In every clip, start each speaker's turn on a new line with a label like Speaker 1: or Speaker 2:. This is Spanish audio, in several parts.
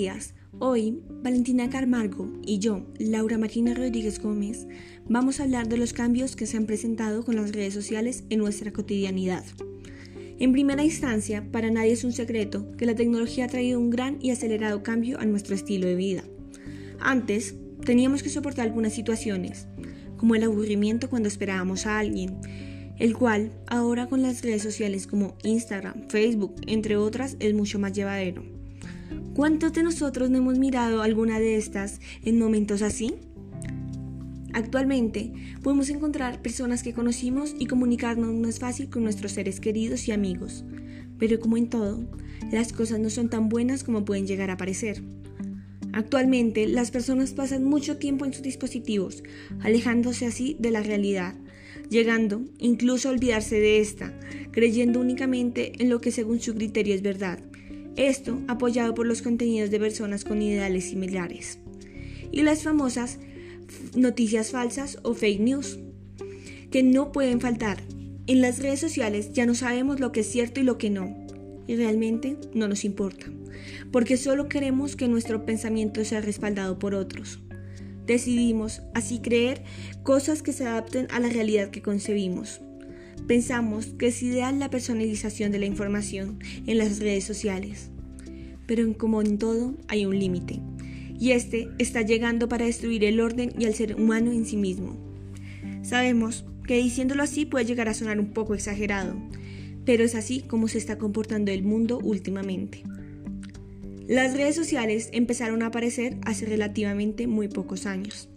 Speaker 1: días. Hoy, Valentina Carmargo y yo, Laura Martina Rodríguez Gómez, vamos a hablar de los cambios que se han presentado con las redes sociales en nuestra cotidianidad. En primera instancia, para nadie es un secreto que la tecnología ha traído un gran y acelerado cambio a nuestro estilo de vida. Antes, teníamos que soportar algunas situaciones, como el aburrimiento cuando esperábamos a alguien, el cual ahora con las redes sociales como Instagram, Facebook, entre otras, es mucho más llevadero. ¿Cuántos de nosotros no hemos mirado alguna de estas en momentos así? Actualmente podemos encontrar personas que conocimos y comunicarnos no es fácil con nuestros seres queridos y amigos, pero como en todo, las cosas no son tan buenas como pueden llegar a parecer. Actualmente las personas pasan mucho tiempo en sus dispositivos, alejándose así de la realidad, llegando incluso a olvidarse de esta, creyendo únicamente en lo que según su criterio es verdad. Esto apoyado por los contenidos de personas con ideales similares. Y las famosas noticias falsas o fake news, que no pueden faltar. En las redes sociales ya no sabemos lo que es cierto y lo que no, y realmente no nos importa, porque solo queremos que nuestro pensamiento sea respaldado por otros. Decidimos así creer cosas que se adapten a la realidad que concebimos. Pensamos que es ideal la personalización de la información en las redes sociales, pero como en todo hay un límite, y este está llegando para destruir el orden y al ser humano en sí mismo. Sabemos que diciéndolo así puede llegar a sonar un poco exagerado, pero es así como se está comportando el mundo últimamente. Las redes sociales empezaron a aparecer hace relativamente muy pocos años.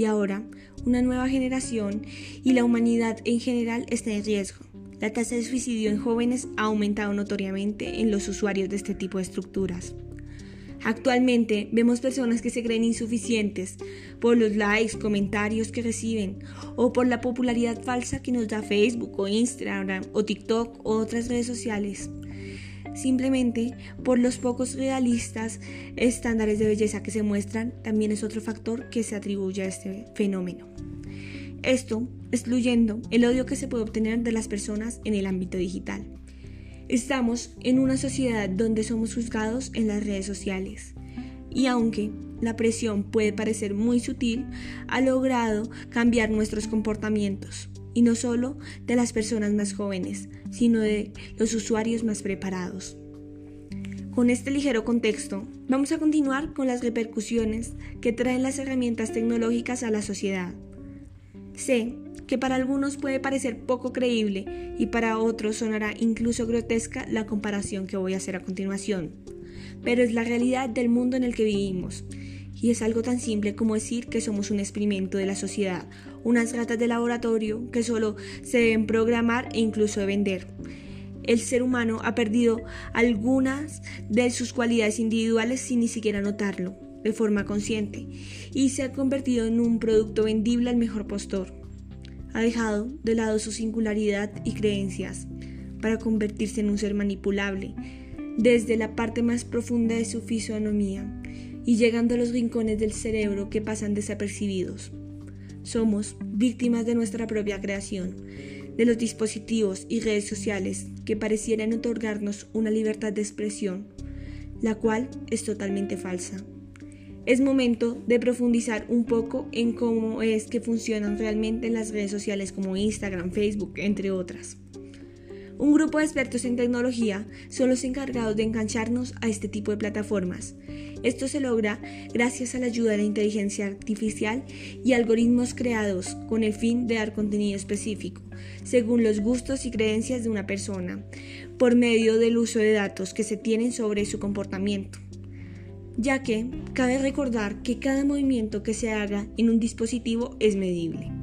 Speaker 1: Y ahora, una nueva generación y la humanidad en general está en riesgo. La tasa de suicidio en jóvenes ha aumentado notoriamente en los usuarios de este tipo de estructuras. Actualmente vemos personas que se creen insuficientes por los likes, comentarios que reciben o por la popularidad falsa que nos da Facebook o Instagram o TikTok o otras redes sociales simplemente por los pocos realistas estándares de belleza que se muestran, también es otro factor que se atribuye a este fenómeno. Esto excluyendo el odio que se puede obtener de las personas en el ámbito digital. Estamos en una sociedad donde somos juzgados en las redes sociales y aunque la presión puede parecer muy sutil, ha logrado cambiar nuestros comportamientos y no solo de las personas más jóvenes, sino de los usuarios más preparados. Con este ligero contexto, vamos a continuar con las repercusiones que traen las herramientas tecnológicas a la sociedad. Sé que para algunos puede parecer poco creíble y para otros sonará incluso grotesca la comparación que voy a hacer a continuación, pero es la realidad del mundo en el que vivimos y es algo tan simple como decir que somos un experimento de la sociedad, unas ratas de laboratorio que solo se deben programar e incluso vender. El ser humano ha perdido algunas de sus cualidades individuales sin ni siquiera notarlo, de forma consciente, y se ha convertido en un producto vendible al mejor postor. Ha dejado de lado su singularidad y creencias para convertirse en un ser manipulable, desde la parte más profunda de su fisonomía y llegando a los rincones del cerebro que pasan desapercibidos. Somos víctimas de nuestra propia creación, de los dispositivos y redes sociales que parecieran otorgarnos una libertad de expresión, la cual es totalmente falsa. Es momento de profundizar un poco en cómo es que funcionan realmente las redes sociales como Instagram, Facebook, entre otras. Un grupo de expertos en tecnología son los encargados de engancharnos a este tipo de plataformas. Esto se logra gracias a la ayuda de la inteligencia artificial y algoritmos creados con el fin de dar contenido específico, según los gustos y creencias de una persona, por medio del uso de datos que se tienen sobre su comportamiento ya que cabe recordar que cada movimiento que se haga en un dispositivo es medible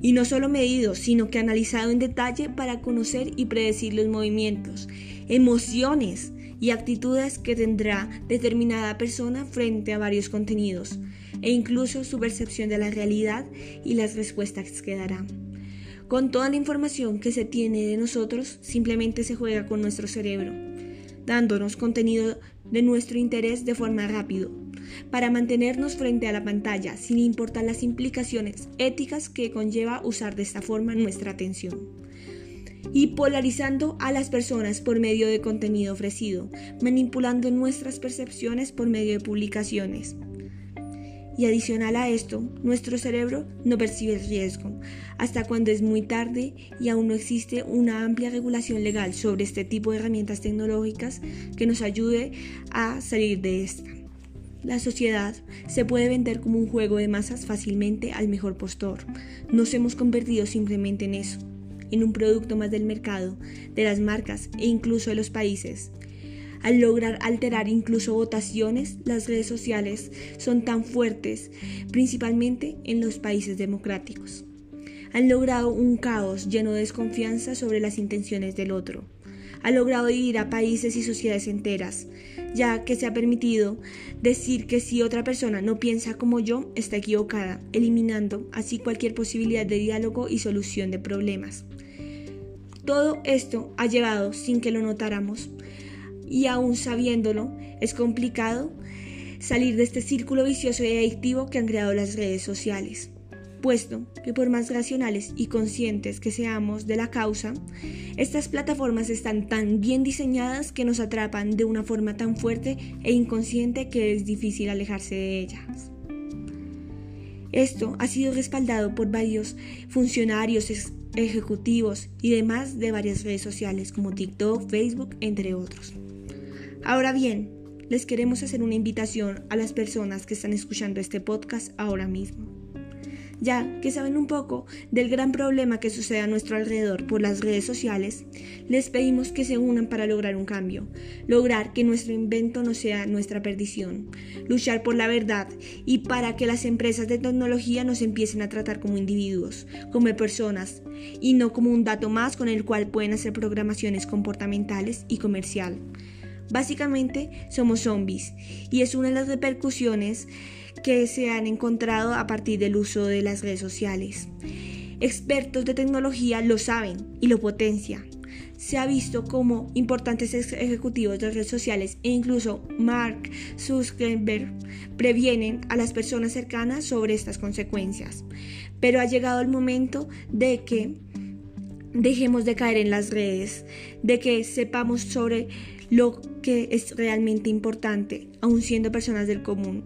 Speaker 1: y no solo medido, sino que analizado en detalle para conocer y predecir los movimientos, emociones y actitudes que tendrá determinada persona frente a varios contenidos, e incluso su percepción de la realidad y las respuestas que dará. Con toda la información que se tiene de nosotros, simplemente se juega con nuestro cerebro, dándonos contenido de nuestro interés de forma rápida, para mantenernos frente a la pantalla sin importar las implicaciones éticas que conlleva usar de esta forma nuestra atención. y polarizando a las personas por medio de contenido ofrecido, manipulando nuestras percepciones por medio de publicaciones. Y adicional a esto, nuestro cerebro no percibe el riesgo hasta cuando es muy tarde y aún no existe una amplia regulación legal sobre este tipo de herramientas tecnológicas que nos ayude a salir de esta. La sociedad se puede vender como un juego de masas fácilmente al mejor postor. Nos hemos convertido simplemente en eso, en un producto más del mercado, de las marcas e incluso de los países. Al lograr alterar incluso votaciones, las redes sociales son tan fuertes, principalmente en los países democráticos. Han logrado un caos lleno de desconfianza sobre las intenciones del otro. Ha logrado dividir a países y sociedades enteras, ya que se ha permitido decir que si otra persona no piensa como yo, está equivocada, eliminando así cualquier posibilidad de diálogo y solución de problemas. Todo esto ha llegado sin que lo notáramos y aún sabiéndolo, es complicado salir de este círculo vicioso y adictivo que han creado las redes sociales. Puesto que por más racionales y conscientes que seamos de la causa, estas plataformas están tan bien diseñadas que nos atrapan de una forma tan fuerte e inconsciente que es difícil alejarse de ellas. Esto ha sido respaldado por varios funcionarios ejecutivos y demás de varias redes sociales como TikTok, Facebook, entre otros. Ahora bien, les queremos hacer una invitación a las personas que están escuchando este podcast ahora mismo. Ya que saben un poco del gran problema que sucede a nuestro alrededor por las redes sociales, les pedimos que se unan para lograr un cambio, lograr que nuestro invento no sea nuestra perdición, luchar por la verdad y para que las empresas de tecnología nos empiecen a tratar como individuos, como personas y no como un dato más con el cual pueden hacer programaciones comportamentales y comercial. Básicamente somos zombies y es una de las repercusiones que se han encontrado a partir del uso de las redes sociales. Expertos de tecnología lo saben y lo potencian. Se ha visto como importantes ejecutivos de redes sociales e incluso Mark Zuckerberg previenen a las personas cercanas sobre estas consecuencias. Pero ha llegado el momento de que dejemos de caer en las redes, de que sepamos sobre lo que es realmente importante, aun siendo personas del común.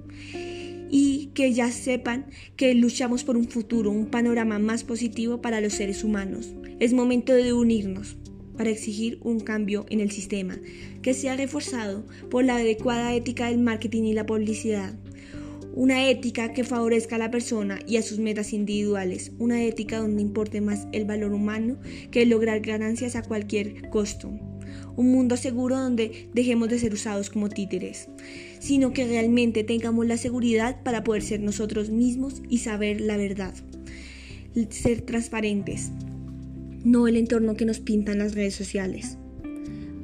Speaker 1: Y que ya sepan que luchamos por un futuro, un panorama más positivo para los seres humanos. Es momento de unirnos para exigir un cambio en el sistema, que sea reforzado por la adecuada ética del marketing y la publicidad. Una ética que favorezca a la persona y a sus metas individuales. Una ética donde importe más el valor humano que lograr ganancias a cualquier costo un mundo seguro donde dejemos de ser usados como títeres, sino que realmente tengamos la seguridad para poder ser nosotros mismos y saber la verdad. Ser transparentes, no el entorno que nos pintan las redes sociales.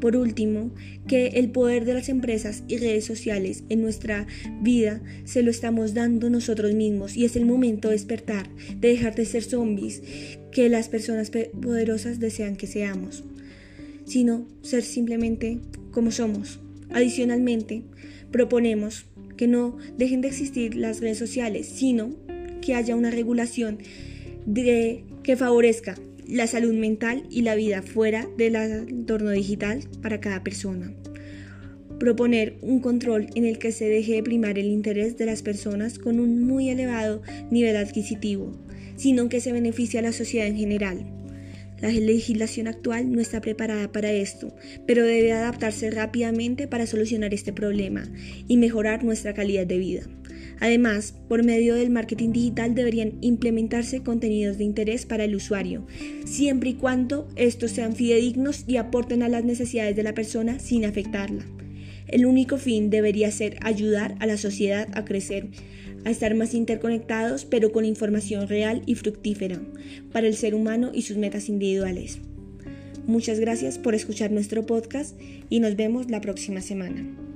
Speaker 1: Por último, que el poder de las empresas y redes sociales en nuestra vida se lo estamos dando nosotros mismos y es el momento de despertar, de dejar de ser zombies que las personas poderosas desean que seamos sino ser simplemente como somos. Adicionalmente, proponemos que no dejen de existir las redes sociales, sino que haya una regulación de, que favorezca la salud mental y la vida fuera del entorno digital para cada persona. Proponer un control en el que se deje de primar el interés de las personas con un muy elevado nivel adquisitivo, sino que se beneficie a la sociedad en general. La legislación actual no está preparada para esto, pero debe adaptarse rápidamente para solucionar este problema y mejorar nuestra calidad de vida. Además, por medio del marketing digital deberían implementarse contenidos de interés para el usuario, siempre y cuando estos sean fidedignos y aporten a las necesidades de la persona sin afectarla. El único fin debería ser ayudar a la sociedad a crecer, a estar más interconectados, pero con información real y fructífera para el ser humano y sus metas individuales. Muchas gracias por escuchar nuestro podcast y nos vemos la próxima semana.